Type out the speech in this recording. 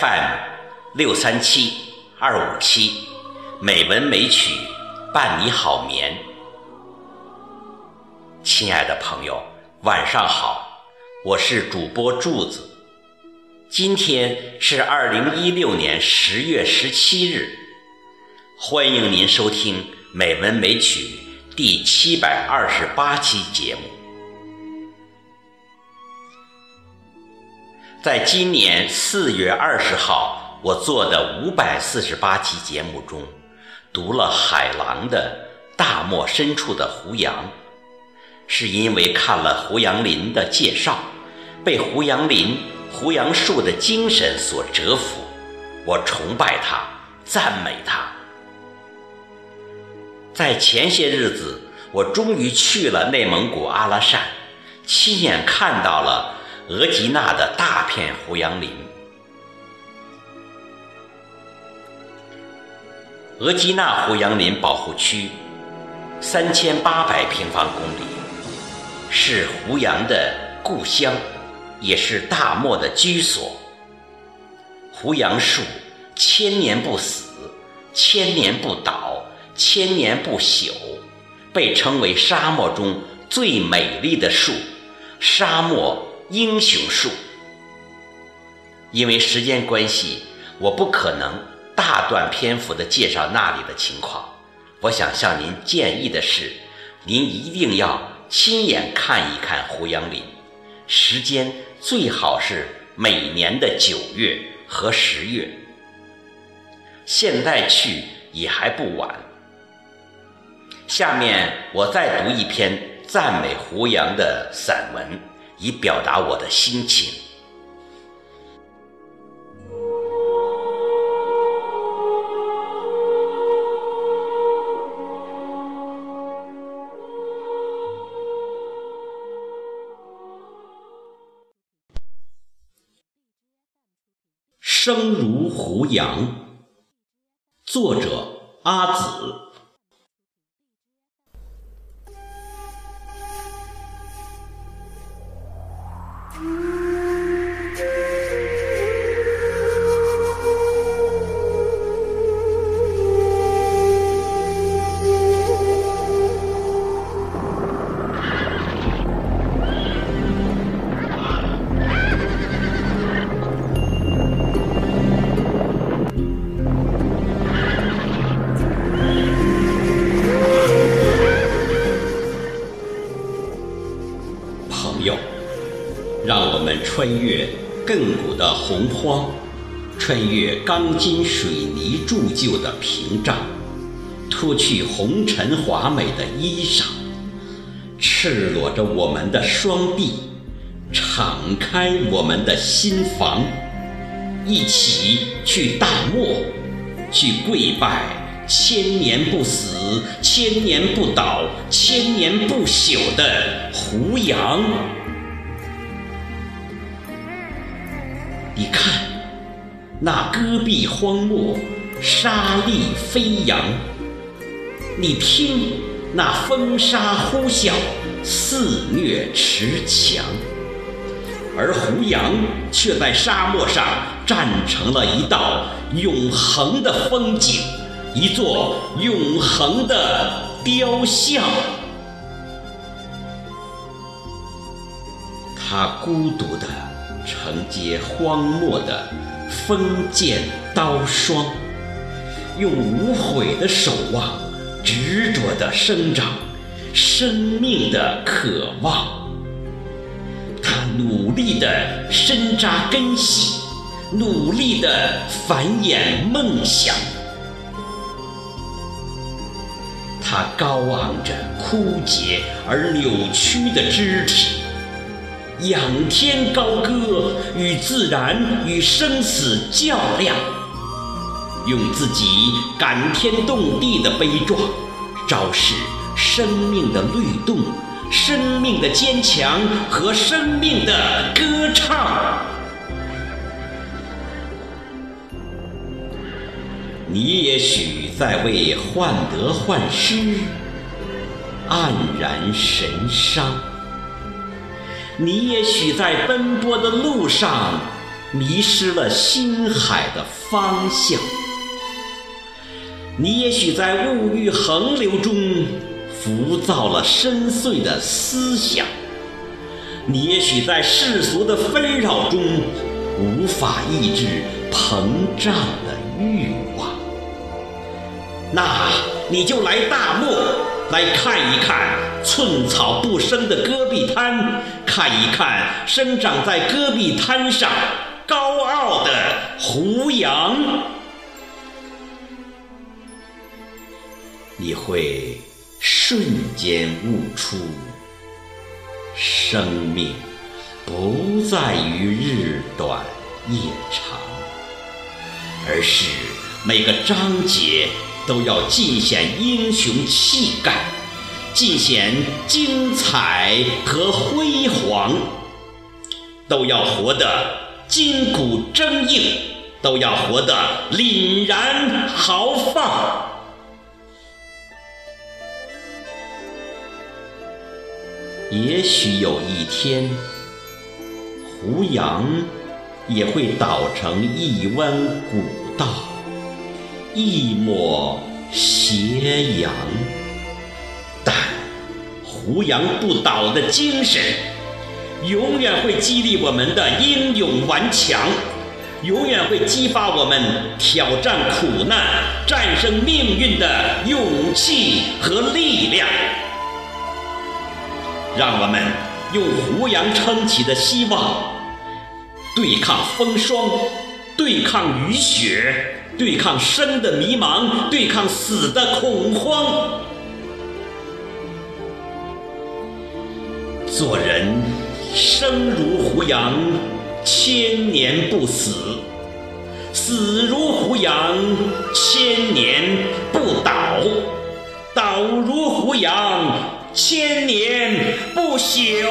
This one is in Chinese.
FM 六三七二五七，美文美曲伴你好眠。亲爱的朋友，晚上好，我是主播柱子。今天是二零一六年十月十七日，欢迎您收听《美文美曲》第七百二十八期节目。在今年四月二十号，我做的五百四十八期节目中，读了海狼的《大漠深处的胡杨》，是因为看了胡杨林的介绍，被胡杨林、胡杨树的精神所折服，我崇拜他，赞美他。在前些日子，我终于去了内蒙古阿拉善，亲眼看到了。额济纳的大片胡杨林，额济纳胡杨林保护区三千八百平方公里，是胡杨的故乡，也是大漠的居所。胡杨树千年不死，千年不倒，千年不朽，被称为沙漠中最美丽的树，沙漠。英雄树，因为时间关系，我不可能大段篇幅的介绍那里的情况。我想向您建议的是，您一定要亲眼看一看胡杨林，时间最好是每年的九月和十月。现在去也还不晚。下面我再读一篇赞美胡杨的散文。以表达我的心情。生如胡杨，作者阿紫。穿越亘古的洪荒，穿越钢筋水泥铸就的屏障，脱去红尘华美的衣裳，赤裸着我们的双臂，敞开我们的心房，一起去大漠，去跪拜千年不死、千年不倒、千年不朽的胡杨。你看，那戈壁荒漠，沙砾飞扬；你听，那风沙呼啸，肆虐池墙。而胡杨却在沙漠上站成了一道永恒的风景，一座永恒的雕像。他孤独的。承接荒漠的锋剑刀霜，用无悔的守望，执着的生长，生命的渴望。他努力地深扎根系，努力地繁衍梦想。他高昂着枯竭而扭曲的肢体。仰天高歌，与自然与生死较量，用自己感天动地的悲壮，昭示生命的律动、生命的坚强和生命的歌唱。你也许在为患得患失黯然神伤，你也许在奔波的路上迷失了心海的方向，你也许在物欲横流中浮躁了深邃的思想，你也许在世俗的纷扰中无法抑制膨胀的欲望。那你就来大漠，来看一看寸草不生的戈壁滩，看一看生长在戈壁滩上高傲的胡杨。你会瞬间悟出，生命不在于日短夜长，而是每个章节。都要尽显英雄气概，尽显精彩和辉煌，都要活得筋骨铮硬，都要活得凛然豪放。也许有一天，胡杨也会倒成一弯古道。一抹斜阳，但胡杨不倒的精神，永远会激励我们的英勇顽强，永远会激发我们挑战苦难、战胜命运的勇气和力量。让我们用胡杨撑起的希望，对抗风霜，对抗雨雪。对抗生的迷茫，对抗死的恐慌。做人生如胡杨，千年不死；死如胡杨，千年不倒；倒如胡杨，千年不朽。